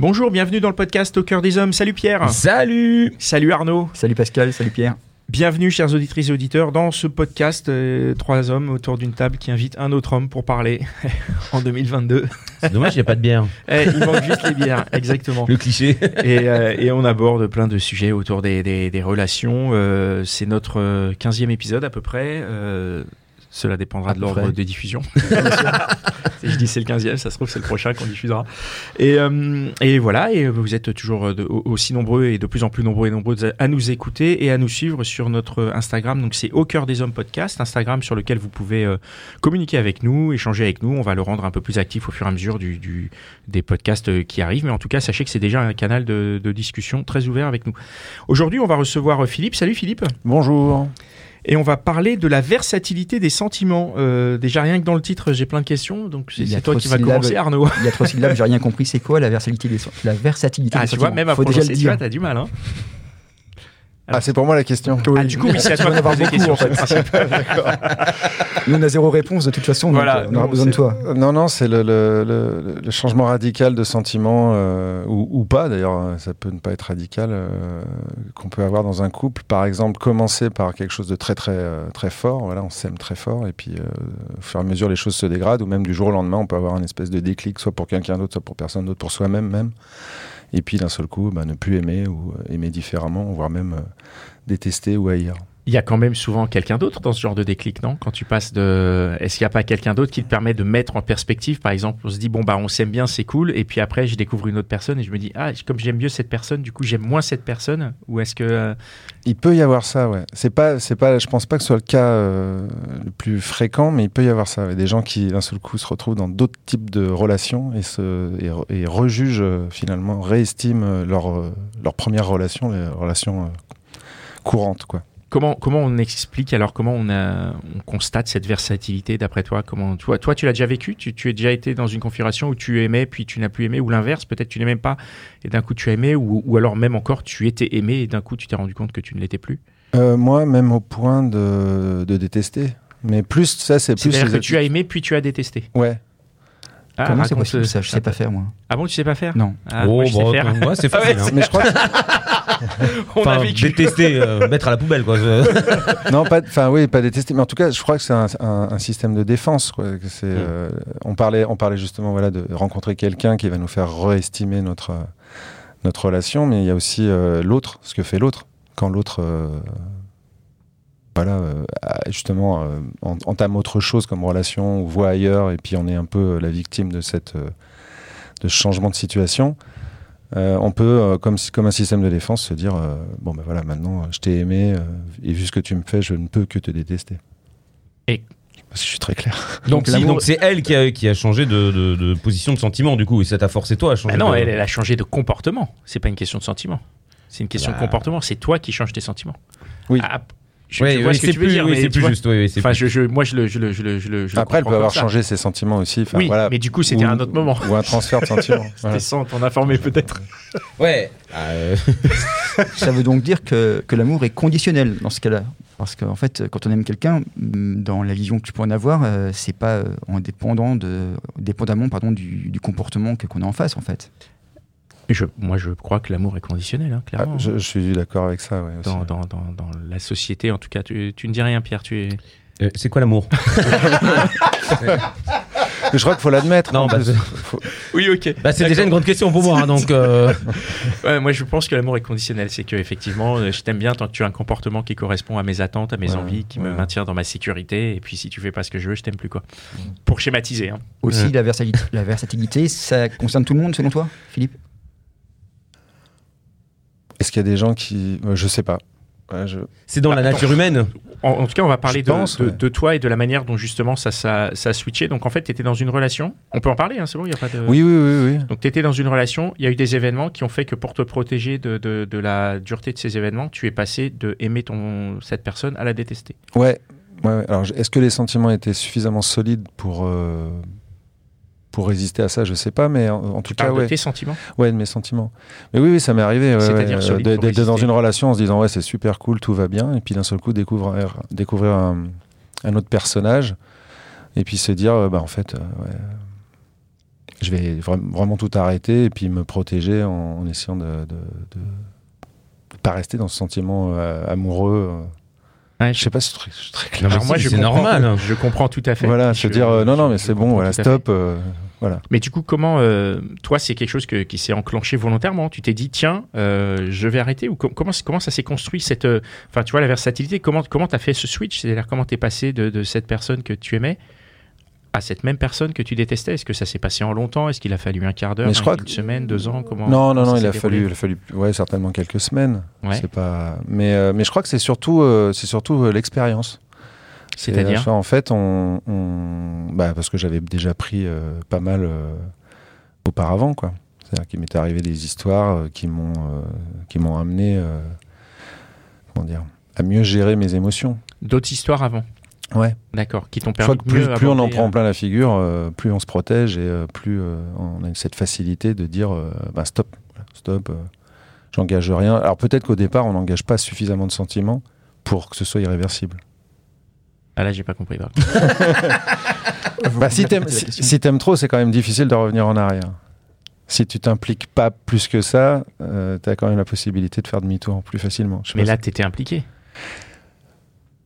Bonjour, bienvenue dans le podcast Au cœur des hommes. Salut Pierre. Salut Salut Arnaud. Salut Pascal, salut Pierre. Bienvenue, chers auditrices et auditeurs, dans ce podcast euh, Trois hommes autour d'une table qui invite un autre homme pour parler en 2022. C'est dommage, il n'y a pas de bière. Eh, il manque juste les bières, exactement. Le cliché. Et, euh, et on aborde plein de sujets autour des, des- des relations. Euh, c'est notre euh, 15e épisode à peu près. Cela dépendra À de l'ordre de diffusion. Si je dis c'est le 15e, ça se trouve c'est le prochain qu'on diffusera. Et, euh, et voilà, et vous êtes toujours de- aussi nombreux et de plus en plus nombreux et nombreuses à- nous écouter et à nous suivre sur notre Instagram. Donc c'est Au cœur des hommes podcast, Instagram sur lequel vous pouvez euh, communiquer avec nous, échanger avec nous. On va le rendre un peu plus actif au fur et à mesure du, du- des podcasts euh, qui arrivent. Mais en tout cas, sachez que c'est déjà un canal de, de discussion très ouvert avec nous. Aujourd'hui, on va recevoir Philippe. Salut Philippe. Bonjour. Et on va parler de la versatilité des sentiments. Euh, déjà rien que dans le titre, j'ai plein de questions. Donc c'est toi trop qui de vas commencer, Arnaud. Il y a trois syllabes, j'ai rien compris. C'est quoi la versatilité des, la versatilité Ah, des tu vois, sentiments même à Faut déjà le tu vois, dire. t'as du mal. Hein. Ah, c'est pour moi la question. Ah, du coup, oui, c'est à toi de poser des beaucoup, questions. en fait. Nous, on a zéro réponse de toute façon, Voilà, donc euh, on aura non, besoin de toi. Non, non, c'est le, le- le- le changement radical de sentiment, euh, ou, ou pas d'ailleurs, euh, ça peut ne pas être radical, euh, qu'on peut avoir dans un couple. Par exemple, commencer par quelque chose de très très très fort, voilà, on s'aime très fort, et puis euh, au fur et à mesure les choses se dégradent, ou même du jour au lendemain, on peut avoir un espèce de déclic, soit pour quelqu'un d'autre, soit pour personne d'autre, pour soi-même même. Et puis d'un seul coup, bah, ne plus aimer, ou euh, aimer différemment, voire même euh, détester ou haïr. Il y a quand même souvent quelqu'un d'autre dans ce genre de déclic, non? Quand tu passes de. Est-ce qu'il n'y a pas quelqu'un d'autre qui te permet de mettre en perspective Par exemple, on se dit, bon, bah, on s'aime bien, c'est cool. Et puis après, je découvre une autre personne et je me dis, ah, comme j'aime mieux cette personne, du coup, j'aime moins cette personne. Ou est-ce que. euh, Il peut y avoir ça, ouais. C'est pas, c'est pas, je pense pas que ce soit le cas euh, le plus fréquent, mais il peut y avoir ça. Des gens qui d'un seul coup se retrouvent dans d'autres types de relations et se et, re- et rejugent euh, finalement, réestiment leur leur première relation, les relations courantes, quoi. Comment, comment on explique alors comment on, a, on constate cette versatilité d'après toi? Comment toi, toi tu l'as déjà vécu? Tu, tu as déjà été dans une configuration où tu aimais puis tu n'as plus aimé ou l'inverse peut-être tu n'aimais pas et d'un coup tu as aimé ou, ou alors même encore tu étais aimé et d'un coup tu t'es rendu compte que tu ne l'étais plus? Euh, moi, même au point de, de détester. Mais plus ça, c'est plus. c'est-à-dire que tu as aimé puis tu as détesté? Ouais. Ah, Comment c'est possible ça Je sais pas faire, moi? ah bon tu sais pas faire? Non. ah, moi, je sais bon, faire ouais, c'est Ah ouais, facile. hein. Mais je crois que on a vécu détester, euh, mettre à la poubelle, quoi. non, pas, enfin oui, pas détester, mais en tout cas, je crois que c'est un, un- un système de défense. Quoi, que c'est, euh, on parlait, on parlait justement voilà de rencontrer quelqu'un qui va nous faire réestimer notre euh, notre relation, mais il y a aussi euh, l'autre, ce que fait l'autre quand l'autre euh, voilà euh, justement euh, en- entame autre chose comme relation ou voit ailleurs, et puis on est un peu la victime de cette euh, de ce changement de situation. Euh, on peut, euh, comme, comme un système de défense, se dire euh, bon ben voilà, maintenant je t'ai aimé euh, et vu ce que tu me fais, je ne peux que te détester. Et- parce que je suis très clair. Donc, si, l'amour- donc c'est elle qui a, qui a changé de, de- de position de sentiment, du coup, et ça t'a forcé toi à changer. Bah non de- elle, elle a changé de comportement c'est pas une question de sentiment c'est une question Bah. de comportement c'est toi qui changes tes sentiments Oui. Ah, je, Ouais, je vois ouais, ce que c'est tu veux plus, dire oui, mais c'est plus vois, juste. oui, oui, c'est Enfin, plus- je, je, moi, je le, je le, je le, je Après, elle peut avoir changé ses sentiments aussi. Enfin, Oui, voilà. mais du coup, c'était Ou- un autre moment. Ou un transfert de sentiments. Voilà. C'était sans t'en informer peut-être. Ouais. euh, Ça veut donc dire que, que l'amour est conditionnel dans ce cas-là. Parce qu'en fait, quand on aime quelqu'un, dans la vision que tu peux en avoir, euh, c'est pas euh, en dépendant de, dépendamment pardon, du, du comportement que- qu'on a en face, en fait. Je, moi, je crois que l'amour est conditionnel, hein, Ah, clairement. je, je suis d'accord avec ça. Ouais, aussi. dans, dans, dans, dans la société, en tout cas, tu, tu ne dis rien, Pierre. Tu es... euh, c'est quoi l'amour? Je crois qu'il faut l'admettre. Non, bah, Faut- Oui, ok. bah, C'est déjà une grande question pour moi, hein, donc. euh, Ouais, moi, je pense que l'amour est conditionnel. C'est que effectivement, euh, je t'aime bien tant que tu as un comportement qui correspond à mes attentes, à mes Ouais, envies, qui me maintient dans ma sécurité. Et puis, si tu fais pas ce que je veux, je t'aime plus, quoi. Pour schématiser. Hein. Aussi, Ouais. la, versatilité, la versatilité, ça concerne tout le monde, selon toi, Philippe? Est-ce qu'il y a des gens qui. euh, Je sais pas. Ouais, je- C'est dans Bah, la attends. nature humaine. En, en tout cas, on va parler de, pense, de- ouais. de toi et de la manière dont justement ça, ça, ça a switché. Donc en fait, tu étais dans une relation. On peut en parler, hein, c'est bon, il n'y a pas de. Oui, oui, oui, oui. Donc tu étais dans une relation, il y a eu des événements qui ont fait que pour te protéger de, de- de la dureté de ces événements, tu es passé de aimer ton, cette personne à la détester. Ouais. ouais, ouais. Alors, est-ce que les sentiments étaient suffisamment solides pour, euh, pour résister à ça Je sais pas, mais en, en tout Tu cas, ouais. de tes sentiments? Ouais, de mes sentiments. Mais oui, oui, ça m'est arrivé. ouais, C'est-à-dire ouais, d'être dans une relation en se disant, ouais, c'est super cool, tout va bien. Et puis d'un seul coup, découvrir, découvrir un, un autre personnage. Et puis se dire, bah, en fait, euh, ouais, je vais vra- vraiment tout arrêter et puis me protéger en, en essayant de ne de, de pas rester dans ce sentiment euh, amoureux. euh. Ouais, Je sais pas si c'est très, clair. Alors moi, je c'est normal. Je comprends tout à fait. Voilà, Je- se dire, euh, non, non, mais c'est bon, voilà, stop. euh, voilà. Mais du coup, comment, euh, toi, c'est quelque chose que- qui s'est enclenché volontairement? Tu t'es dit, tiens, je vais arrêter Ou com- comment, comment ça s'est construit cette, Enfin, tu vois, la versatilité. Comment comment t'as fait ce switch? C'est-à-dire comment t'es passé de, de cette personne que tu aimais à cette même personne que tu détestais? Est-ce que ça s'est passé en longtemps? Est-ce qu'il a fallu un quart d'heure, une que- semaine, deux ans? Comment Non, non, non, il a fallu, il a fallu, ouais, certainement quelques semaines. Ouais. C'est pas, mais, euh, mais je crois que c'est surtout, euh, c'est surtout euh, l'expérience. C'est-à-dire? En fait, on, on- bah, parce que j'avais déjà pris pas mal auparavant, quoi. C'est-à-dire qu'il m'était arrivé des histoires qui m'ont, qui m'ont amené, comment dire, à mieux gérer mes émotions. D'autres histoires avant? Ouais. D'accord, qui t'ont Je permis crois que plus, mieux plus on en prend euh, plein la figure, euh, plus on se protège et euh, plus euh, on a cette facilité de dire euh, bah, stop, stop, euh, j'engage rien. Alors peut-être qu'au départ, on n'engage pas suffisamment de sentiments pour que ce soit irréversible. Ah là, j'ai pas compris. Bah, si t'aimes si, si t'aimes trop, c'est quand même difficile de revenir en arrière. Si tu t'impliques pas plus que ça, euh, t'as quand même la possibilité de faire demi-tour plus facilement. Je Mais là, si- t'étais impliqué.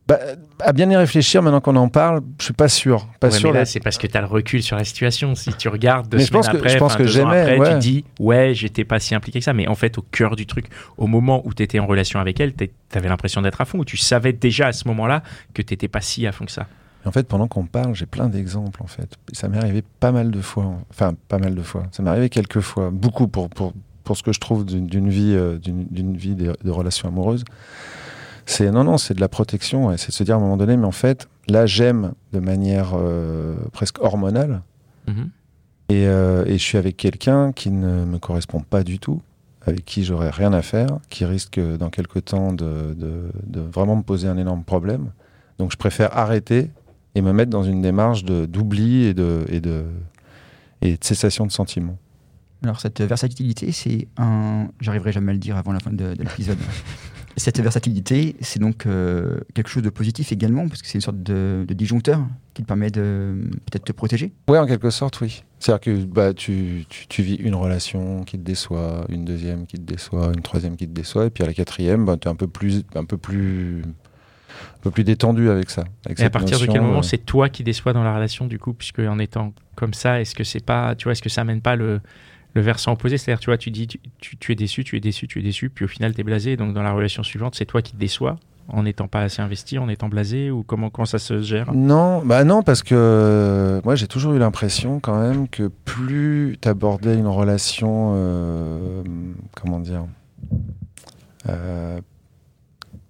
Bah, à bien y réfléchir, maintenant qu'on en parle, je suis pas sûr. Pas Ouais, sûr. mais là, c'est parce que tu as le recul sur la situation. Si tu regardes deux Mais je semaines pense que- après, je pense que après, ouais. tu dis ouais, j'étais pas si impliqué que ça. Mais en fait, au cœur du truc, au moment où tu étais en relation avec elle, tu avais l'impression d'être à fond. Ou tu savais déjà à ce moment-là que tu pas si à fond que ça. En fait, pendant qu'on parle, j'ai plein d'exemples, en fait. Ça m'est arrivé pas mal de fois. Enfin, pas mal de fois. Ça m'est arrivé quelques fois. Beaucoup pour, pour, pour ce que je trouve d'une vie, euh, d'une d'une vie de, de relations amoureuses. C'est, non, non, c'est de la protection. ouais. C'est de se dire à un moment donné, mais en fait, là, j'aime de manière euh, presque hormonale. Mhm. Et, euh, et je suis avec quelqu'un qui ne me correspond pas du tout, avec qui j'aurais rien à faire, qui risque dans quelque temps de, de, de vraiment me poser un énorme problème. Donc je préfère arrêter et me mettre dans une démarche d'oubli et de, et, de, et de cessation de sentiments. Alors cette versatilité, c'est un... J'arriverai jamais à le dire avant la fin de, de l'épisode. cette versatilité, c'est donc euh, quelque chose de positif également, parce que c'est une sorte de, de disjoncteur qui te permet de peut-être te protéger. Oui, en quelque sorte, oui. C'est-à-dire que bah, tu, tu, tu vis une relation qui te déçoit, une deuxième qui te déçoit, une troisième qui te déçoit, et puis à la quatrième, bah, tu es un peu plus, un peu plus, un peu plus détendu avec ça. Avec Et à partir de quel moment euh, c'est toi qui déçois dans la relation du coup, puisque en étant comme ça, est-ce que c'est pas, tu vois, est-ce que ça amène pas le, le versant opposé C'est-à-dire, tu vois, tu dis, tu, tu- tu es déçu, tu es déçu, tu es déçu, puis au final t'es blasé. Donc dans la relation suivante, c'est toi qui te déçois en n'étant pas assez investi, en étant blasé, ou comment ça se gère? Non, bah non, parce que moi j'ai toujours eu l'impression quand même que plus tu abordais une relation, euh, comment dire, euh,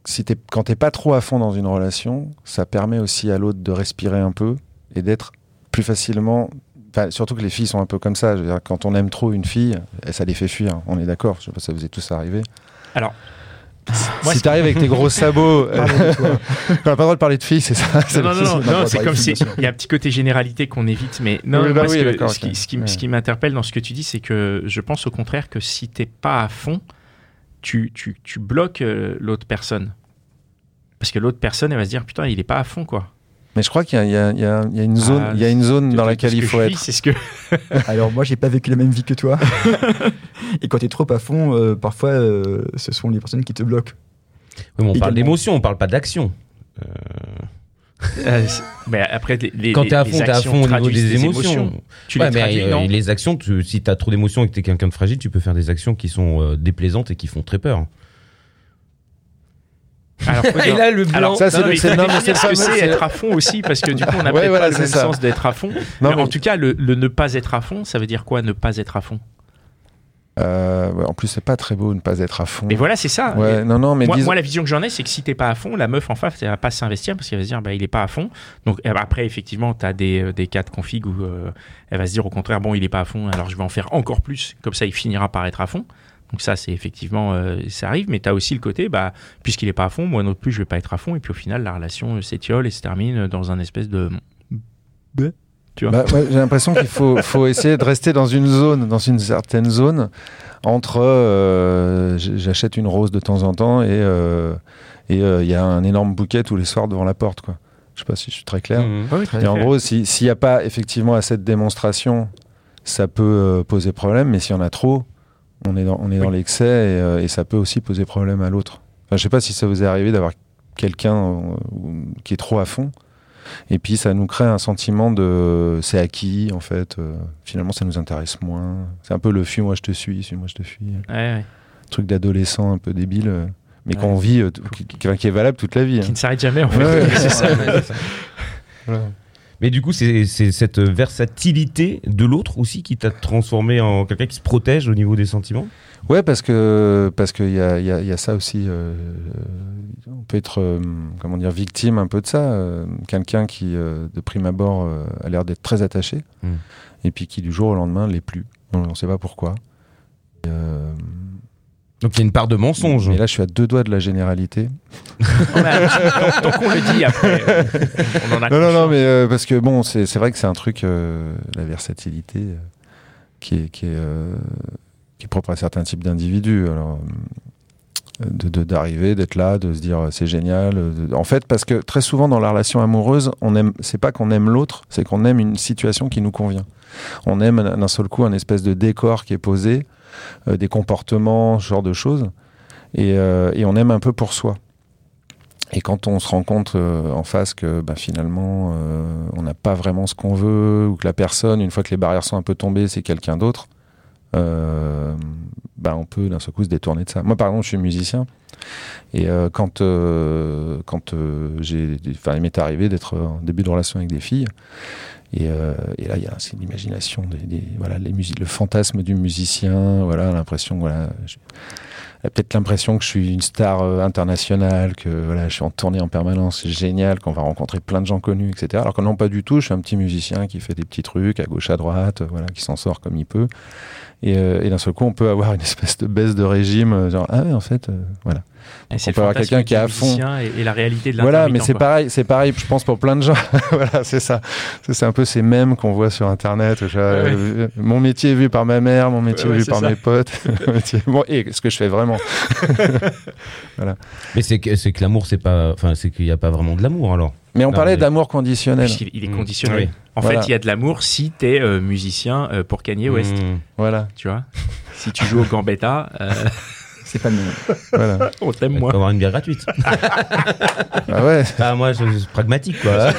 si t'es, quand t'es pas trop à fond dans une relation, ça permet aussi à l'autre de respirer un peu et d'être plus facilement. Enfin, surtout que les filles sont un peu comme ça. Je veux dire, quand on aime trop une fille, eh, ça les fait fuir. On est d'accord. Je sais pas si ça vous est tous arrivé. Alors, moi, si t'arrives avec tes gros sabots, euh, on n'a pas le droit de parler de filles, c'est ça. Non, non, non, non, c'est- non, c'est comme si. Il y a un petit côté généralité qu'on évite, mais non, Oui, bah moi, ce, oui, que- ce qui, ok. ce qui- Ouais. ce qui m'interpelle dans ce que tu dis, c'est que je pense au contraire que si t'es pas à fond, tu, tu, tu bloques euh, l'autre personne. Parce que l'autre personne, elle va se dire putain, il est pas à fond, quoi. Mais je crois qu'il y, a- y y une zone, Ah, il y a une zone dans laquelle il faut être. C'est ce que. Alors moi, j'ai pas vécu la même vie que toi. Et quand t'es trop à fond, euh, parfois, euh, ce sont les personnes qui te bloquent. Oui, mais on parle d'émotion, on parle pas d'action. Euh, mais après, les, les- Quand t'es à fond, t'es à fond au niveau traduisent des émotions. Tu Ouais, les mais traduis, euh, non? les actions, tu- si t'as trop d'émotions et que t'es quelqu'un de fragile, tu peux faire des actions qui sont euh, déplaisantes et qui font très peur. Alors, Et là, le blanc. Alors, Ça, c'est le- ce que c'est être à fond aussi, parce que du coup, on n'a Ouais, peut-être voilà, pas le c'est même ça. sens d'être à fond. Non, mais mais- en tout cas, le, le ne pas être à fond, ça veut dire quoi, ne pas être à fond? Euh, ouais, en plus, c'est pas très beau ne pas être à fond. Mais voilà, c'est ça. Ouais, non, non, mais moi, disons- moi, la vision que j'en ai, c'est que si t'es pas à fond, la meuf en face, elle va pas s'investir parce qu'elle va se dire, bah, il est pas à fond. Donc euh, après, effectivement, tu as des, euh, des cas de config où euh, elle va se dire au contraire, bon, il est pas à fond, alors je vais en faire encore plus. Comme ça, il finira par être à fond. Donc ça, c'est effectivement, euh, ça arrive. Mais tu as aussi le côté, bah, puisqu'il est pas à fond, moi non plus, je vais pas être à fond. Et puis au final, la relation euh, s'étiole et se termine dans un espèce de. Bleh, Tu vois Bah, ouais, j'ai l'impression qu'il faut, faut essayer de rester dans une zone, dans une certaine zone, entre euh, j'achète une rose de temps en temps et euh, et euh, il y a un énorme bouquet tous les soirs devant la porte. Quoi. Je sais pas si je suis très clair. Oui, tout à Et en gros, si- s'il n'y a pas effectivement assez de démonstration, ça peut euh, poser problème, mais s'il y en a trop, on est dans, on est dans l'excès et, euh, et ça peut aussi poser problème à l'autre. Enfin, je sais pas si ça vous est arrivé d'avoir quelqu'un euh, qui est trop à fond, et puis ça nous crée un sentiment de c'est acquis, en fait, euh, finalement ça nous intéresse moins. C'est un peu le fuis-moi je te suis, suis-moi je te fuis. Ouais, ouais. Truc d'adolescent un peu débile, mais Ouais. qu'on vit, euh, qui, qui- qui est valable toute la vie. Qui hein. ne s'arrête jamais, en fait. Ouais, ouais. c'est ça. Mais du coup, c'est cette versatilité de l'autre aussi qui t'a transformé en quelqu'un qui se protège au niveau des sentiments? Ouais, parce que parce qu'il y a, il y, a, il y a ça aussi. euh, on peut être euh, comment dire victime un peu de ça. euh, Quelqu'un qui de prime abord a l'air d'être très attaché Mm. et puis qui du jour au lendemain l'est plus. On ne sait pas pourquoi. Et, Donc il y a une part de mensonge. mais là, je suis à deux doigts de la généralité. Tant, qu'on le dit après, on en a Non, non, non, mais euh, parce que bon, c'est c'est vrai que c'est un truc, euh, la versatilité, euh, qui est, qui est, euh, qui est propre à certains types d'individus. Alors, euh, de- de- d'arriver, d'être là, de se dire c'est génial. de- en fait, parce que très souvent dans la relation amoureuse, on aime, c'est pas qu'on aime l'autre, c'est qu'on aime une situation qui nous convient. On aime d'un seul coup un espèce de décor qui est posé, euh, des comportements, ce genre de choses, et, euh, et on aime un peu pour soi. Et quand on se rend compte euh, en face que bah, finalement on n'a pas vraiment ce qu'on veut, ou que la personne, une fois que les barrières sont un peu tombées, c'est quelqu'un d'autre, euh, bah, on peut d'un seul coup se détourner de ça. Moi par exemple, je suis musicien, et quand, quand j'ai, il m'est arrivé d'être en début de relation avec des filles, et, euh, et là il y a c'est l'imagination, voilà, le fantasme du musicien, voilà, l'impression, voilà. peut-être l'impression que je suis une star euh, internationale, que voilà, je suis en tournée en permanence, c'est génial, qu'on va rencontrer plein de gens connus, etc. Alors que non, pas du tout, je suis un petit musicien qui fait des petits trucs à gauche, à droite, euh, voilà, qui s'en sort comme il peut. Et, euh, et d'un seul coup, on peut avoir une espèce de baisse de régime, euh, genre, ah ouais, en fait, euh, voilà. Et c'est on peut avoir quelqu'un qui est à fond. Et, et la réalité de Voilà, mais c'est quoi. pareil, c'est pareil, je pense pour plein de gens. voilà, c'est ça. C'est c'est un peu ces mèmes qu'on voit sur Internet. euh, mon métier est vu par ma mère, mon métier Ouais, est vu par ça. mes potes. Bon, et ce que je fais vraiment. Mais c'est que, c'est que l'amour, c'est pas. Enfin, c'est qu'il n'y a pas vraiment de l'amour alors. Mais on Non, parlait mais- d'amour conditionnel. Il est Mm. conditionné. Oui. En Voilà. fait, il y a de l'amour si t'es euh, musicien euh, pour Kanye West, Mmh. Voilà, tu vois. Si tu joues au Gambetta, euh, C'est pas le même. voilà. on t'aime On peut moins. avoir une bière gratuite. Ah ouais. ah, moi, je, je suis pragmatique quoi.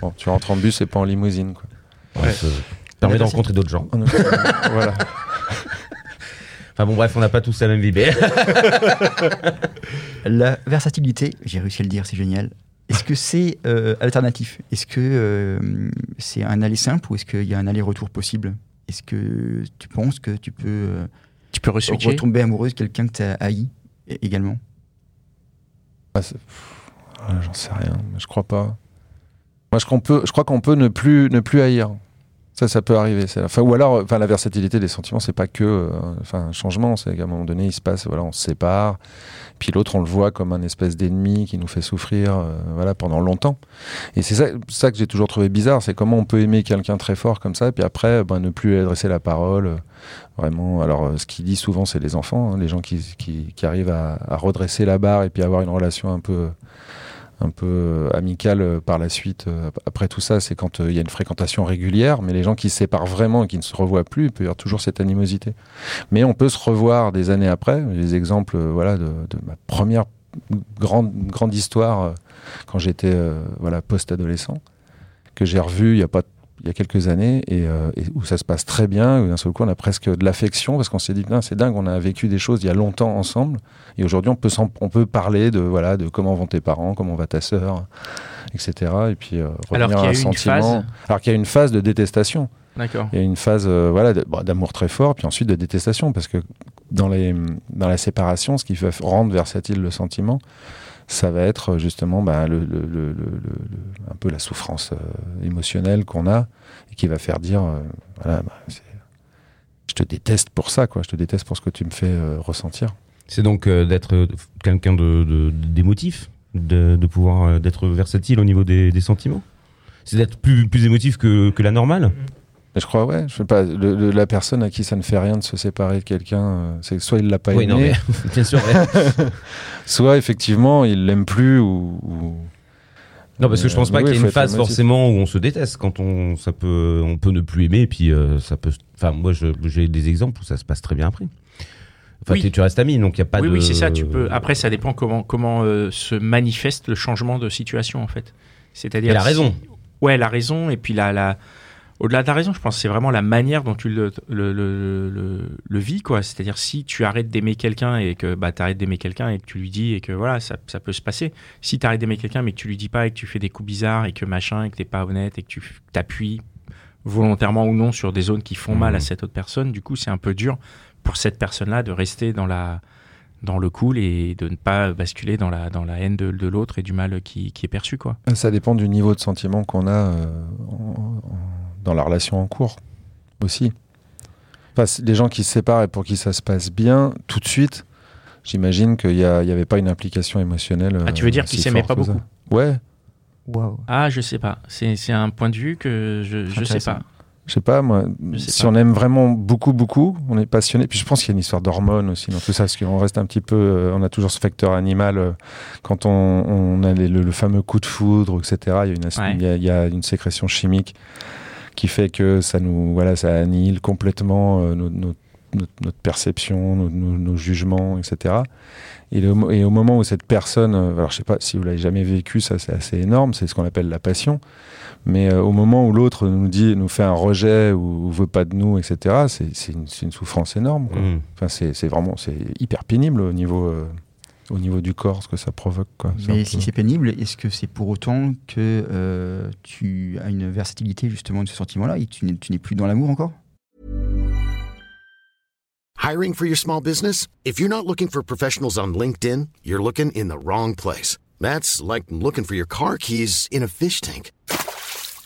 Bon, tu rentres en bus et pas en limousine. Quoi. Ouais, ça permet de rencontrer d'autres gens. voilà. Enfin bon, bref, on n'a pas tous la même vie. La versatilité, j'ai réussi à le dire, c'est génial. Est-ce que c'est euh, alternatif? Est-ce que euh, c'est un aller simple ou est-ce qu'il y a un aller-retour possible? Est-ce que tu penses que tu peux euh, Tu peux reswitcher. retomber amoureuse de quelqu'un que tu as haï également? Ah, ah, J'en sais rien. Je crois pas. Moi, je crois qu'on peut, je crois qu'on peut ne plus, ne plus haïr. Ça, ça peut arriver. c'est- Enfin, ou alors, enfin, la versatilité des sentiments, c'est pas que, euh, enfin, un changement. C'est qu'à un moment donné, il se passe, voilà, on se sépare. Puis l'autre, on le voit comme un espèce d'ennemi qui nous fait souffrir, euh, voilà, pendant longtemps. Et c'est ça, que j'ai toujours trouvé bizarre, c'est comment on peut aimer quelqu'un très fort comme ça, puis après, ben, ne plus lui adresser la parole. euh, Vraiment. Alors, ce qu'il dit souvent, c'est les enfants, hein, les gens qui, qui, qui arrivent à redresser la barre et puis avoir une relation un peu un peu euh, amicale euh, par la suite. euh, ap- Après tout ça, c'est quand il y a une fréquentation régulière, mais les gens qui se séparent vraiment et qui ne se revoient plus, il peut y avoir toujours cette animosité. Mais on peut se revoir des années après. Les exemples, voilà, de, ma première grande grande histoire quand j'étais voilà post-adolescent, que j'ai revu il y a pas il y a quelques années et, euh, et où ça se passe très bien, où d'un seul coup on a presque de l'affection parce qu'on s'est dit c'est dingue, on a vécu des choses il y a longtemps ensemble et aujourd'hui on peut on peut parler de voilà de comment vont tes parents, comment va ta sœur etc. Et puis euh, Alors revenir qu'il y à a un sentiment. phase- Alors qu'il y a une phase de détestation. D'accord. Il y a une phase euh, voilà, bon, d'amour très fort, puis ensuite de détestation, parce que dans, les, dans la séparation, ce qui va f- rendre versatile le sentiment, ça va être euh, justement bah, le, le- le- le- le- le- un peu la souffrance euh, émotionnelle qu'on a, et qui va faire dire, euh, voilà, bah, je te déteste pour ça, quoi. je te déteste pour ce que tu me fais euh, ressentir. C'est donc euh, d'être quelqu'un de, de- d'émotif, de, de pouvoir euh, d'être versatile au niveau des, des sentiments? C'est d'être plus, plus émotif que, que la normale? Mais je crois, ouais, je sais pas, le- le- la personne à qui ça ne fait rien de se séparer de quelqu'un, euh, c'est que soit il l'a pas Oui, aimé, non, mais bien sûr. ouais. soit effectivement il l'aime plus ou, ou- Non, parce que je pense Euh, pas oui, qu'il y ait une phase émotif. forcément où on se déteste. Quand on, ça peut, on peut ne plus aimer, et puis euh, ça peut. Enfin, moi, j'ai des exemples où ça se passe très bien après. Enfin, Oui. tu restes ami, donc il y a pas oui, de. oui, c'est ça. Tu peux. Après, ça dépend comment comment euh, se manifeste le changement de situation en fait. C'est-à-dire. Et la si- raison. Ouais, la raison et puis la la. Au-delà de la raison, je pense que c'est vraiment la manière dont tu le, le, le, vis, quoi. C'est-à-dire si tu arrêtes d'aimer quelqu'un et que bah, d'aimer quelqu'un et que tu lui dis et que voilà, ça, ça peut se passer. Si tu arrêtes d'aimer quelqu'un mais que tu lui dis pas et que tu fais des coups bizarres et que machin et que t'es pas honnête et que tu t'appuies volontairement ou non sur des zones qui font mal à cette autre personne, du coup, c'est un peu dur pour cette personne-là de rester dans la dans le cool et de ne pas basculer dans la dans la haine de, de l'autre et du mal qui, qui est perçu, quoi. Ça dépend du niveau de sentiment qu'on a euh, en- en- dans la relation en cours aussi. Enfin, des gens qui se séparent et pour qui ça se passe bien, tout de suite, j'imagine qu'il n'y avait pas une implication émotionnelle. Ah, tu veux dire euh, qu'ils si s'aimaient forte pas que ça. beaucoup? Ouais. Ah, je sais pas. C'est c'est un point de vue que je je sais pas. je sais pas, moi, sais si pas. on aime vraiment beaucoup, beaucoup, on est passionné. Puis je pense qu'il y a une histoire d'hormones aussi dans tout ça, parce qu'on reste un petit peu, euh, on a toujours ce facteur animal. euh, quand on, on a les- le, le fameux coup de foudre, etc., il y, a une, as- Ouais. il y a- il y a une sécrétion chimique qui fait que ça nous, voilà, ça annihile complètement euh, nos- nos- notre, notre perception, nos, nos- nos jugements, etc. Et, le mo- et au moment où cette personne, euh, alors je sais pas si vous l'avez jamais vécu, ça c'est assez énorme, c'est ce qu'on appelle la passion. Mais euh, au moment où l'autre nous dit, nous fait un rejet ou, ou veut pas de nous, etc., c'est une, une souffrance énorme. quoi. Mm. Enfin, c'est c'est vraiment, c'est hyper pénible au niveau, euh, au niveau du corps, ce que ça provoque. Quoi. Mais peu- si c'est pénible, est-ce que c'est pour autant que euh, tu as une versatilité justement de ce sentiment-là et que tu n'es tu n'es plus dans l'amour encore? Hiring for your small business? If you're not looking for professionals on LinkedIn, you're looking in the wrong place. That's like looking for your car keys in a fish tank.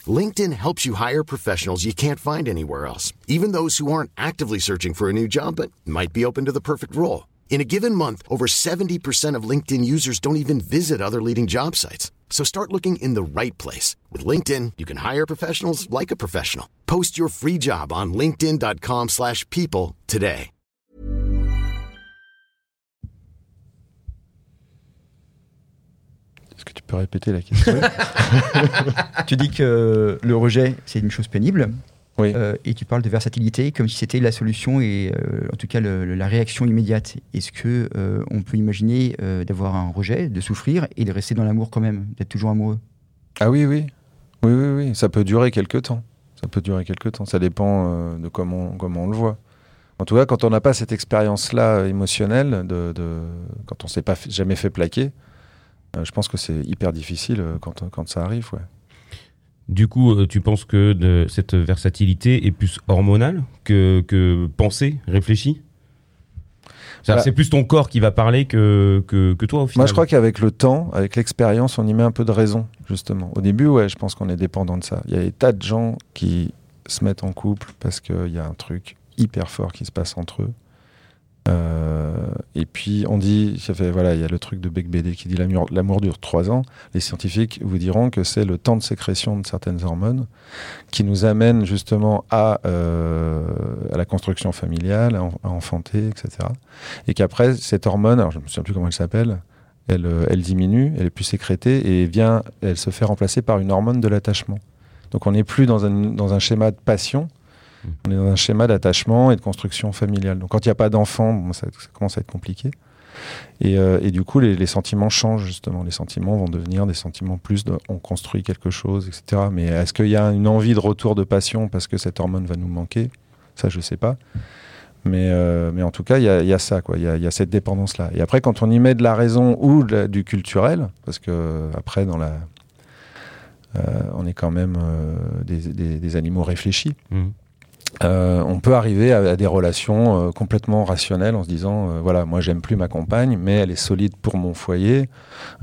LinkedIn helps you hire professionals you can't find anywhere else, even those who aren't actively searching for a new job but might be open to the perfect role. In a given month, over 70% of LinkedIn users don't even visit other leading job sites. So start looking in the right place. With LinkedIn, you can hire professionals like a professional. Post your free job on linkedin.com/people slash people today. Est-ce que tu peux répéter la question Tu dis que le rejet, c'est une chose pénible. Oui. euh, et tu parles de versatilité comme si c'était la solution et euh, en tout cas le- le- la réaction immédiate. Est-ce que euh, on peut imaginer d'avoir un rejet, de souffrir et de rester dans l'amour quand même, d'être toujours amoureux? Ah oui, oui. Oui, oui, oui. Ça peut durer quelques temps. Ça peut durer quelques temps. Ça dépend de comment, comment on le voit. En tout cas, quand on n'a pas cette expérience-là émotionnelle, de, de- quand on s'est pas jamais fait plaquer, je pense que c'est hyper difficile quand, quand ça arrive. Ouais. Du coup, euh, tu penses que de- cette versatilité est plus hormonale que, que pensée, réfléchie? Bah- C'est plus ton corps qui va parler que, que, que toi au final. Moi, je crois qu'avec le temps, avec l'expérience, on y met un peu de raison, justement. Au début, ouais, je pense qu'on est dépendant de ça. Il y a des tas de gens qui se mettent en couple parce qu'il y a un truc hyper fort qui se passe entre eux. Euh, et puis, on dit, ça fait, voilà, il y a le truc de Beck BD qui dit l'amour dure trois ans. Les scientifiques vous diront que c'est le temps de sécrétion de certaines hormones qui nous amène justement à, euh, à la construction familiale, à enfanter, etc. Et qu'après, cette hormone, alors je ne me souviens plus comment elle s'appelle, elle, euh, elle diminue, elle est plus sécrétée et vient, elle se fait remplacer par une hormone de l'attachement. Donc on n'est plus dans un, dans un schéma de passion, on est dans un schéma d'attachement et de construction familiale. Donc quand il n'y a pas d'enfant, ça, commence à être compliqué. Et, euh, du coup, les, sentiments changent justement. Les sentiments vont devenir des sentiments plus de on construit quelque chose, etc. Mais est-ce qu'il y a une envie de retour de passion parce que cette hormone va nous manquer? Ça, je ne sais pas. Mais, euh, mais en tout cas, il y a, ça, quoi. Il y a, cette dépendance-là. Et après, quand on y met de la raison ou du culturel, parce que après, dans la, euh, on est quand même euh, des, animaux réfléchis. Mhm. Euh, on peut arriver à, à des relations euh, complètement rationnelles en se disant euh, voilà moi j'aime plus ma compagne mais elle est solide pour mon foyer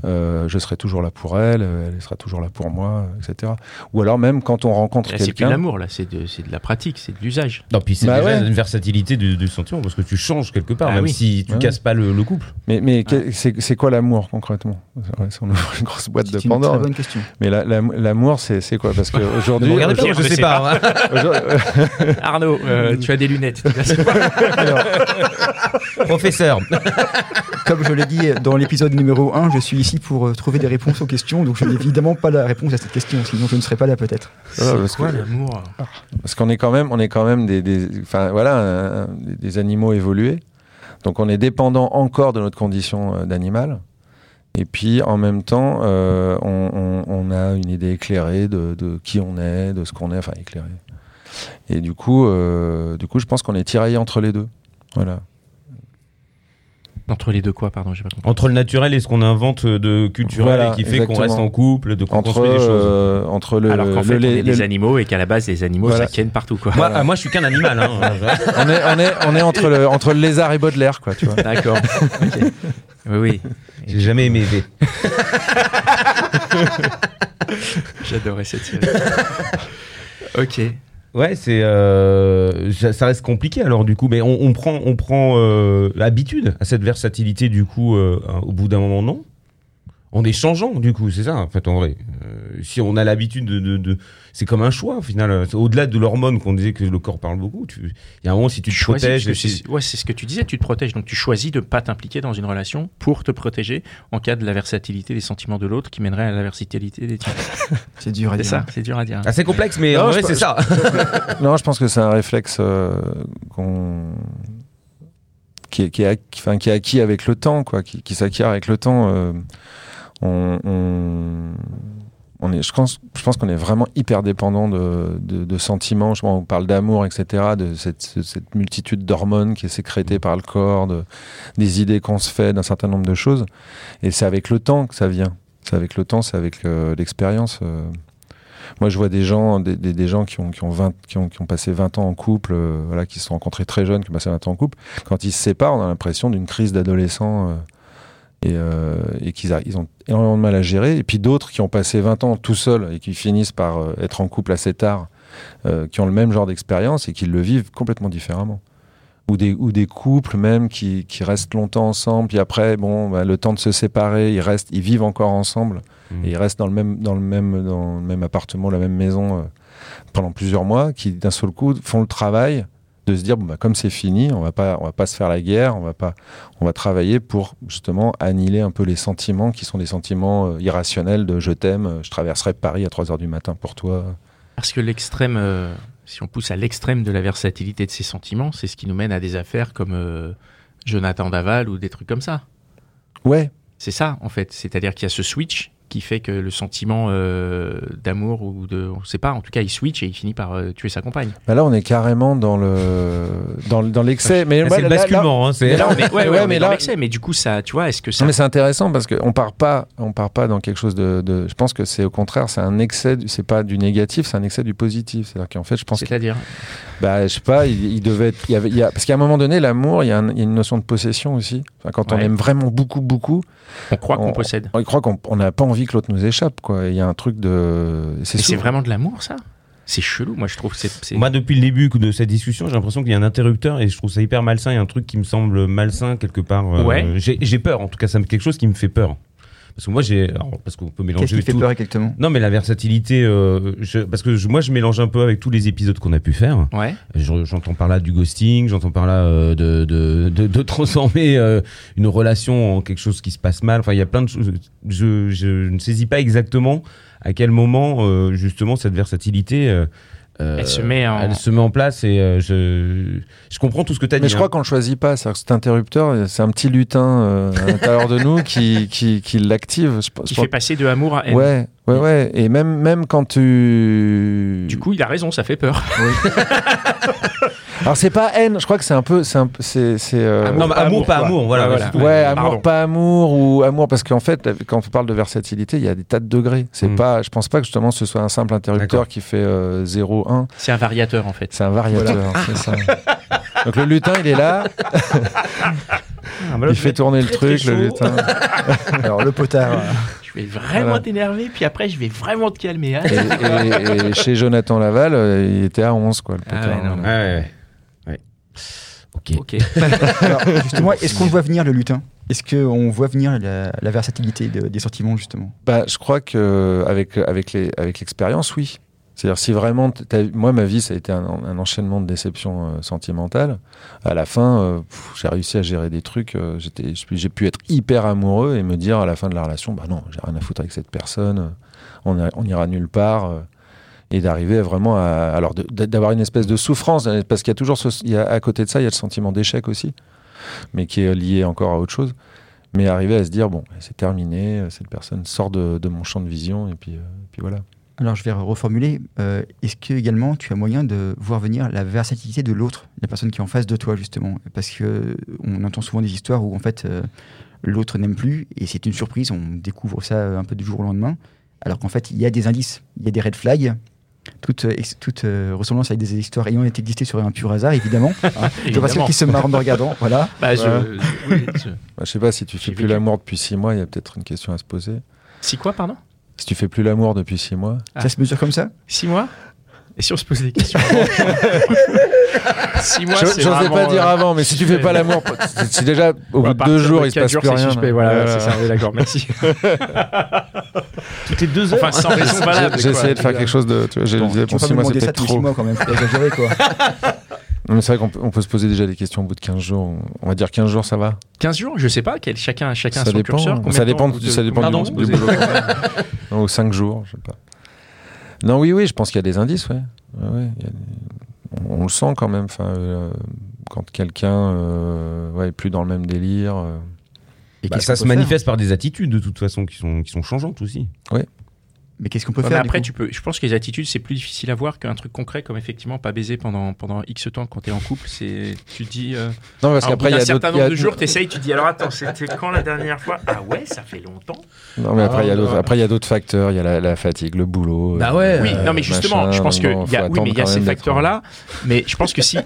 euh, je serai toujours là pour elle elle sera toujours là pour moi etc ou alors même quand on rencontre Là, c'est plus de quelqu'un l'amour, là, c'est de, c'est de la pratique, c'est de l'usage. Non, puis c'est Bah déjà ouais. une versatilité du, du sentiment parce que tu changes quelque part, Ah même oui. si tu Ouais. casses pas le, le couple. mais, mais que- c'est c'est quoi l'amour concrètement? Ouais, on ouvre une grosse boîte de C'est une très Pandore bonne question. mais la- la- l'amour c'est c'est quoi? Parce qu'aujourd'hui regardez pas, je sais sais pas. Arnaud, euh, tu as des lunettes. Professeur. Comme je l'ai dit dans l'épisode numéro 1, je suis ici pour euh, trouver des réponses aux questions, donc je n'ai évidemment pas la réponse à cette question, sinon je ne serais pas là peut-être. Ah, parce C'est quoi que- l'amour? Parce qu'on est quand même, on est quand même des, des- enfin voilà, un- des, animaux évolués. Donc on est dépendant encore de notre condition euh, d'animal. Et puis en même temps, euh, on, on- on a une idée éclairée de, de qui on est, de ce qu'on est, enfin éclairée. Et du coup, euh, du coup, je pense qu'on est tiraillé entre les deux. Voilà. Entre les deux quoi, pardon, j'ai pas compris. Entre le naturel et ce qu'on invente de culturel Voilà, et qui fait qu'on reste en couple, de qu'on Entre, construit des choses. euh, entre le, Alors qu'en le- fait, on les- est des animaux et qu'à la base, les animaux, Voilà. ça ken partout, quoi. Moi, ah, moi, je suis qu'un animal. Hein. on est, on est, on est entre le, entre le lézard et Baudelaire, quoi. Tu vois. D'accord. Oui, oui. Et J'ai jamais aimé V. J'adorais cette série. ok. Ouais, c'est euh, ça reste compliqué alors du coup, mais on, prend on prend euh, habitude à cette versatilité du coup euh, au bout d'un moment non. On est changeant du coup, c'est ça en fait en vrai. Euh, si on a l'habitude de, de, de- c'est comme un choix au final. Au-delà de l'hormone qu'on disait que le corps parle beaucoup, tu- il y a un moment si tu te choisis, protèges. c'est- ouais, c'est ce que tu disais, tu te protèges. Donc tu choisis de ne pas t'impliquer dans une relation pour te protéger en cas de la versatilité des sentiments de l'autre qui mènerait à la versatilité des tiens. C'est dur à C'est dire. ça, c'est dur à dire. assez complexe, mais Non, en je vrai c'est ça. Non, je pense que c'est un réflexe euh, qu'on qui est, qui, est, acquis- enfin, qui est acquis avec le temps, quoi, qui, qui s'acquiert avec le temps. euh, on, on, est, je pense, je pense qu'on est vraiment hyper dépendant de, de, de sentiments. Je pense, on parle d'amour, etc., de cette, ce- cette multitude d'hormones qui est sécrétée par le corps, de, des idées qu'on se fait d'un certain nombre de choses. Et c'est avec le temps que ça vient. C'est avec le temps, c'est avec euh, l'expérience. euh. Moi, je vois des gens, des, des, gens qui ont, qui, ont 20, qui, ont, qui ont passé 20 ans en couple, euh, voilà, qui se sont rencontrés très jeunes, qui ont passé 20 ans en couple. Quand ils se séparent, on a l'impression d'une crise d'adolescent et, euh, et qu'ils ils ont énormément de mal à gérer. Et puis d'autres qui ont passé 20 ans tout seuls et qui finissent par euh, être en couple assez tard, euh, qui ont le même genre d'expérience et qui le vivent complètement différemment. Ou des, ou des couples même qui, qui restent longtemps ensemble, puis après, bon, bah, le temps de se séparer, ils restent, ils vivent encore ensemble. Mm. Et ils restent dans le même, dans le même, dans le même appartement, la même maison pendant plusieurs mois, qui d'un seul coup font le travail de se dire bon bah comme c'est fini, on va pas, on va pas se faire la guerre, on va pas, on va travailler pour justement annihiler un peu les sentiments qui sont des sentiments euh, irrationnels de je t'aime, euh, je traverserai Paris à 3 heures du matin pour toi. Parce que l'extrême, euh, si on pousse à l'extrême de la versatilité de ces sentiments, c'est ce qui nous mène à des affaires comme euh, Jonathan Daval ou des trucs comme ça. Ouais, C'est ça, en fait. C'est-à-dire qu'il y a ce switch qui fait que le sentiment euh, d'amour ou de. On sait pas, en tout cas, il switch et il finit par euh, tuer sa compagne. bah là on est carrément dans le, dans, le- dans l'excès. Mais Là, ouais, c'est le là- là- basculement. hein, Mais là, on est, ouais, ouais, Ouais, on mais est dans là- l'excès. Mais du coup, ça, tu vois, est-ce que ça. Non, mais c'est intéressant parce qu'on part pas, on part pas dans quelque chose de. de- je pense que c'est au contraire, c'est un excès. du- C'est pas du négatif, c'est un excès du positif. C'est-à-dire qu'en fait, je pense que, C'est-à-dire. bah, je sais pas, il, il devait être. Il y avait, il y a- parce qu'à un moment donné, l'amour, il y, a un- il y a une notion de possession aussi. Enfin, quand on aime vraiment beaucoup, beaucoup, On croit qu'on On- possède. on croit qu'on on n'a pas envie que l'autre nous échappe, quoi. Il y a un truc de. Mais C'est vraiment de l'amour, ça C'est chelou. Moi, je trouve que c'est. c'est- Moi, depuis le début de cette discussion, j'ai l'impression qu'il y a un interrupteur et je trouve ça hyper malsain. Il y a un truc qui me semble malsain quelque part. euh, Ouais. J'ai j'ai peur, en tout cas, c'est quelque chose qui me fait peur. Parce que moi, j'ai. alors, Parce qu'on peut mélanger Qu'est-ce qui fait tout. peur exactement? Non, mais la versatilité. euh, je- Parce que je- moi, je mélange un peu avec tous les épisodes qu'on a pu faire. Ouais. Je- J'entends par là du ghosting, j'entends par là euh, de, de, de, de transformer euh, une relation en quelque chose qui se passe mal. Enfin, il y a plein de choses. Je, je ne saisis pas exactement à quel moment, euh, justement, cette versatilité. Euh, Elle se met en- elle se met en place et euh, je, je comprends tout ce que tu as dit. Mais je crois hein. qu'on le choisit pas. Que cet interrupteur, c'est un petit lutin euh, à l'intérieur de nous qui, qui, qui l'active. Qui fait passer de amour à haine. Ouais, ouais, ouais. Et même, même quand tu. Du coup, il a raison, ça fait peur. Alors c'est pas haine, je crois que c'est un peu, c'est c'est, c'est, euh, non, mais amour, pas amour, voilà. Ouais, voilà. amour, Pardon. pas amour ou amour, parce qu'en fait, quand on parle de versatilité, il y a des tas de degrés. C'est Mm. pas, je pense pas que justement ce soit un simple interrupteur D'accord. qui fait euh, 0,1. C'est un variateur en fait. C'est un variateur, c'est ça. Donc le lutin, il est là, il fait tourner le très, truc, le lutin. Alors le potard. Je vais vraiment Voilà. t'énerver, puis après je vais vraiment te calmer. hein. Et, et- et chez Jonathan Laval, euh, il était à 11, quoi, le Ah potard. ouais, non, Voilà. Ouais, ouais, ouais. Ok. Alors justement, est-ce qu'on le voit venir le lutin? Est-ce qu'on voit venir la, la versatilité de- des sentiments justement? Bah, je crois que avec avec les avec l'expérience, oui. C'est-à-dire si vraiment, moi ma vie ça a été un, un enchaînement de déceptions euh, sentimentales. À la fin, euh, j'ai réussi à gérer des trucs. euh, j'étais, j'ai pu être hyper amoureux et me dire à la fin de la relation, bah non, j'ai rien à foutre avec cette personne. On, a- on ira nulle part. Et d'arriver vraiment à alors d'avoir une espèce de souffrance euh, parce qu'il y a toujours à côté de ça il y a le sentiment d'échec aussi mais qui est lié encore à autre chose mais arriver à se dire bon c'est terminé euh, cette personne sort de, mon champ de vision et puis, euh, puis voilà Alors je vais reformuler. Est-ce que également tu as moyen de voir venir la versatilité de l'autre, la personne qui est en face de toi justement? Parce que on entend souvent des histoires où en fait l'autre n'aime plus et c'est une surprise, on découvre ça un peu du jour au lendemain, alors qu'en fait il y a des indices, il y a des red flags. Toute, euh, toute euh, ressemblance avec des histoires ayant été existées sur un pur hasard, évidemment. Hein, je vois qui se marrent en me regardant. Voilà. Bah, je- oui, je- Bah, je sais pas si tu fais plus l'amour depuis six mois il y a peut-être une question à se poser Si quoi, pardon? Si tu fais plus l'amour depuis six mois Ah. Ça se mesure comme ça? Six mois? Et si on se pose des questions Six mois, Je- c'est j'osais vraiment, pas dire euh, avant mais si tu fais pas l'amour c'est c'est déjà au bout de deux jours il se passe plus rien voilà, Ouais, c'est ça, oui, d'accord, merci. Toutes les deux heures. Enfin, sans raison valable. j'ai quoi. essayé de faire quelque chose de tu vois, j'ai Bon, disais, tu peux pas six me mois c'est demander ça peut-être tous les trop six mois quand même, faut exagérer quoi. Non, mais c'est vrai qu'on peut, on peut se poser déjà des questions au bout de 15 jours on va dire 15 jours ça va? 15 jours, je sais pas, quel, chacun, chacun a ça son dépend curseur. combien ça de temps dépend vous du- ça de- dépend Pardon, du, vous du boulot non, ou 5 jours je sais pas non oui oui je pense qu'il y a des indices ouais, Ouais, ouais, il y a des- on, on le sent quand même enfin euh, quand quelqu'un euh, ouais, est plus dans le même délire euh, Et Bah, ça se manifeste par des attitudes de toute façon qui sont, qui sont changeantes aussi. Mais qu'est-ce qu'on peut Ouais, faire mais du après, coup tu peux. Je pense que les attitudes, c'est plus difficile à voir qu'un truc concret comme effectivement pas baiser pendant pendant X temps quand t'es en couple. C'est tu te dis. euh, non parce qu'après il y a certain il y nombre a- de jours, t'essayes, tu te dis alors attends, c'était quand la dernière fois? Ah ouais, ça fait longtemps. non mais après il y a Ah, d'autres ouais. après il y a d'autres facteurs il y a la, la fatigue le boulot Bah euh, ouais. Oui, euh, non mais justement, machin, je pense que y a, oui, mais il y a ces d'être- facteurs-là. Mais je pense que si,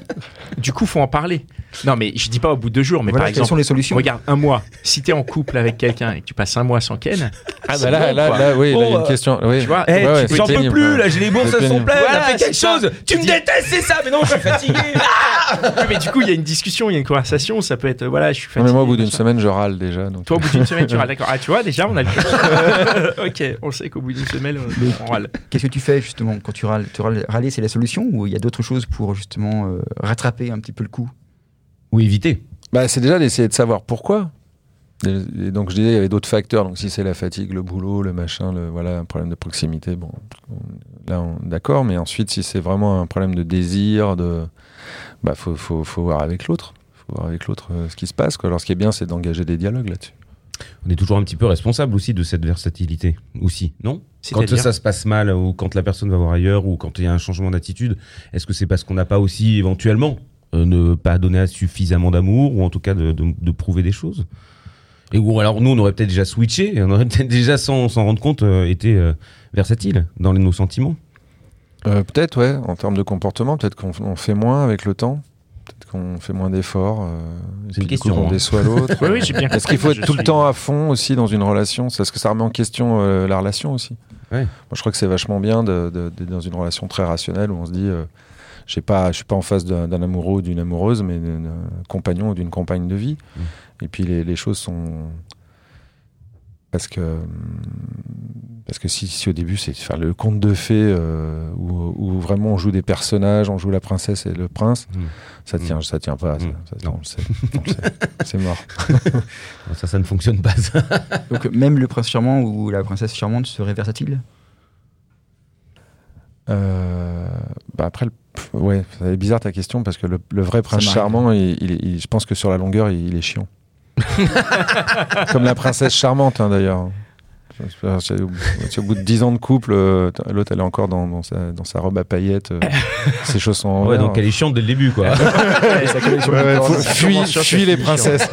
du coup, faut en parler. Non, mais je dis pas au bout de deux jours, mais Voilà, par quelles sont exemple, les solutions regarde un mois. Si t'es en couple avec quelqu'un et que tu passes un mois sans Ken, ah bah là bon, là, là oui là, il y a une question oui tu vois, Eh, Ouais, tu- j'en peux plus, là, j'ai les bourses, elles sont pleines, Voilà, t'as fait quelque ça. chose. Tu me détestes, c'est ça, mais non, je suis fatigué. Oui, mais du coup, il y a une discussion, il y a une conversation. Ça peut être, euh, voilà, je suis Non, fatigué. mais moi au bout d'une semaine je râle déjà donc Toi, au bout d'une semaine, tu râles, d'accord. Ah, tu vois, déjà, on a le Ok, on sait qu'au bout d'une semaine, on- on râle. Qu'est-ce que tu fais justement quand tu râles, tu râles Râler, c'est la solution ou il y a d'autres choses pour justement euh, rattraper un petit peu le coup? Ou éviter. Bah, c'est déjà d'essayer de savoir pourquoi. Et et donc je disais, il y avait d'autres facteurs. Donc si c'est la fatigue, le boulot, le machin, le, voilà, un problème de proximité, bon, on- là, on- d'accord. Mais ensuite, si c'est vraiment un problème de désir, de, bah, faut, faut, faut voir avec l'autre. Faut voir avec l'autre euh, ce qui se passe. Quoi. Alors ce qui est bien, c'est d'engager des dialogues là-dessus. On est toujours un petit peu responsable aussi de cette versatilité, aussi, non? Quand ça se passe mal, ou quand la personne va voir ailleurs, ou quand il y a un changement d'attitude, est-ce que c'est parce qu'on n'a pas aussi éventuellement ne pas donné suffisamment d'amour, ou en tout cas de, de- de prouver des choses Et ou alors nous, on aurait peut-être déjà switché, et on aurait peut-être déjà, sans s'en rendre compte, euh, été euh, versatile dans les- nos sentiments. Euh, peut-être, ouais, en termes de comportement, peut-être qu'on on fait moins avec le temps. Peut-être qu'on fait moins d'efforts. euh, C'est une du coup, question, qu'on hein. déçoit l'autre. Oui, oui, j'ai bien. Est-ce qu'il faut être tout le temps à fond aussi dans une relation? C'est Parce que ça remet en question euh, la relation aussi. Ouais. Moi, je crois que c'est vachement bien d'être dans une relation très rationnelle où on se dit, euh, je sais pas, je suis pas en face d'un amoureux ou d'une amoureuse, mais d'un compagnon ou d'une compagne de vie. Mm. Et puis les, les choses sont parce que parce que si, si au début c'est faire le conte de fées euh, où, où vraiment on joue des personnages, on joue la princesse et le prince, Mm. ça tient, ça tient pas. ça. Ça, Non. c'est mort. Ça, ça ne fonctionne pas, ça. Donc même le prince charmant ou la princesse charmante serait versatile? Euh, bah après, le- pff, ouais, c'est bizarre ta question parce que le, le vrai prince charmant, il, il est- il- je pense que sur la longueur, il, il est chiant. Comme la princesse charmante, hein, d'ailleurs. Au bout de 10 ans de couple, euh, l'autre elle est encore dans, dans sa, dans sa robe à paillettes, euh, ses chaussons en Ouais, donc elle est chiante dès le début, quoi. Fuis, les princesses.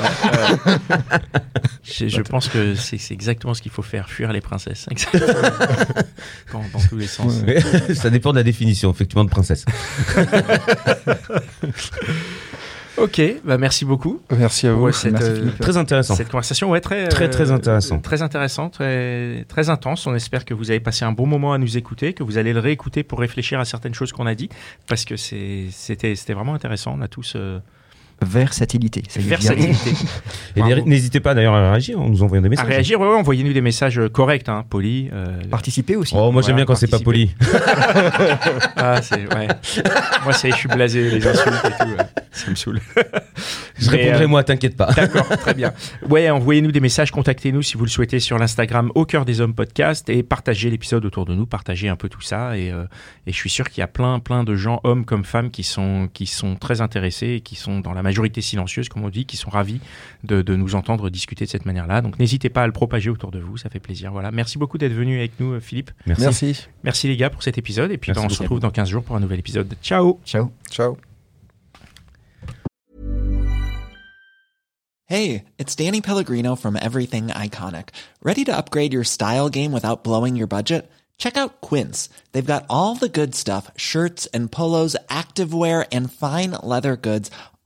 Je, je pense que c'est exactement ce qu'il faut faire, fuir les princesses. dans, dans tous les sens. ça dépend de la définition, effectivement, de princesse. Ok, bah merci beaucoup. Merci à vous. Ouais, cette, Merci, euh. Très intéressant. Cette conversation, ouais, très, Très, très euh, intéressant. très intéressant, très, très intense. On espère que vous avez passé un bon moment à nous écouter, que vous allez le réécouter pour réfléchir à certaines choses qu'on a dit, parce que c'était c'était vraiment intéressant. On a tous euh, Versatilité. versatilité. Et n'hésitez pas d'ailleurs à réagir en nous envoyant des à messages. réagir, ouais, ouais, envoyez-nous des messages euh, corrects, hein, polis. euh, Participer aussi. Oh, moi j'aime Voilà, bien quand c'est pas poli. ah, c'est ouais. Moi, c'est je suis blasé, les insultes et tout. ouais. Ça me saoule. Je Mais, répondrai euh, moi, t'inquiète pas. D'accord, très bien. Ouais, envoyez-nous des messages, contactez-nous si vous le souhaitez sur l'Instagram Au cœur des hommes podcast et partagez l'épisode autour de nous, partagez un peu tout ça et, euh, et je suis sûr qu'il y a plein plein de gens, hommes comme femmes, qui sont qui sont très intéressés et qui sont dans la majorité silencieuse, comme on dit, qui sont ravis de, de nous entendre discuter de cette manière-là. Donc n'hésitez pas à le propager autour de vous, ça fait plaisir. Voilà, merci beaucoup d'être venu avec nous, euh, Philippe. Merci. Merci. Merci les gars pour cet épisode et puis ben, on se retrouve dans 15 jours pour un nouvel épisode. Ciao. Ciao. Ciao. Hey, it's Danny Pellegrino from Everything Iconic. Ready to upgrade your style game without blowing your budget? Check out Quince. They've got all the good stuff shirts and polos, activewear, and fine leather goods,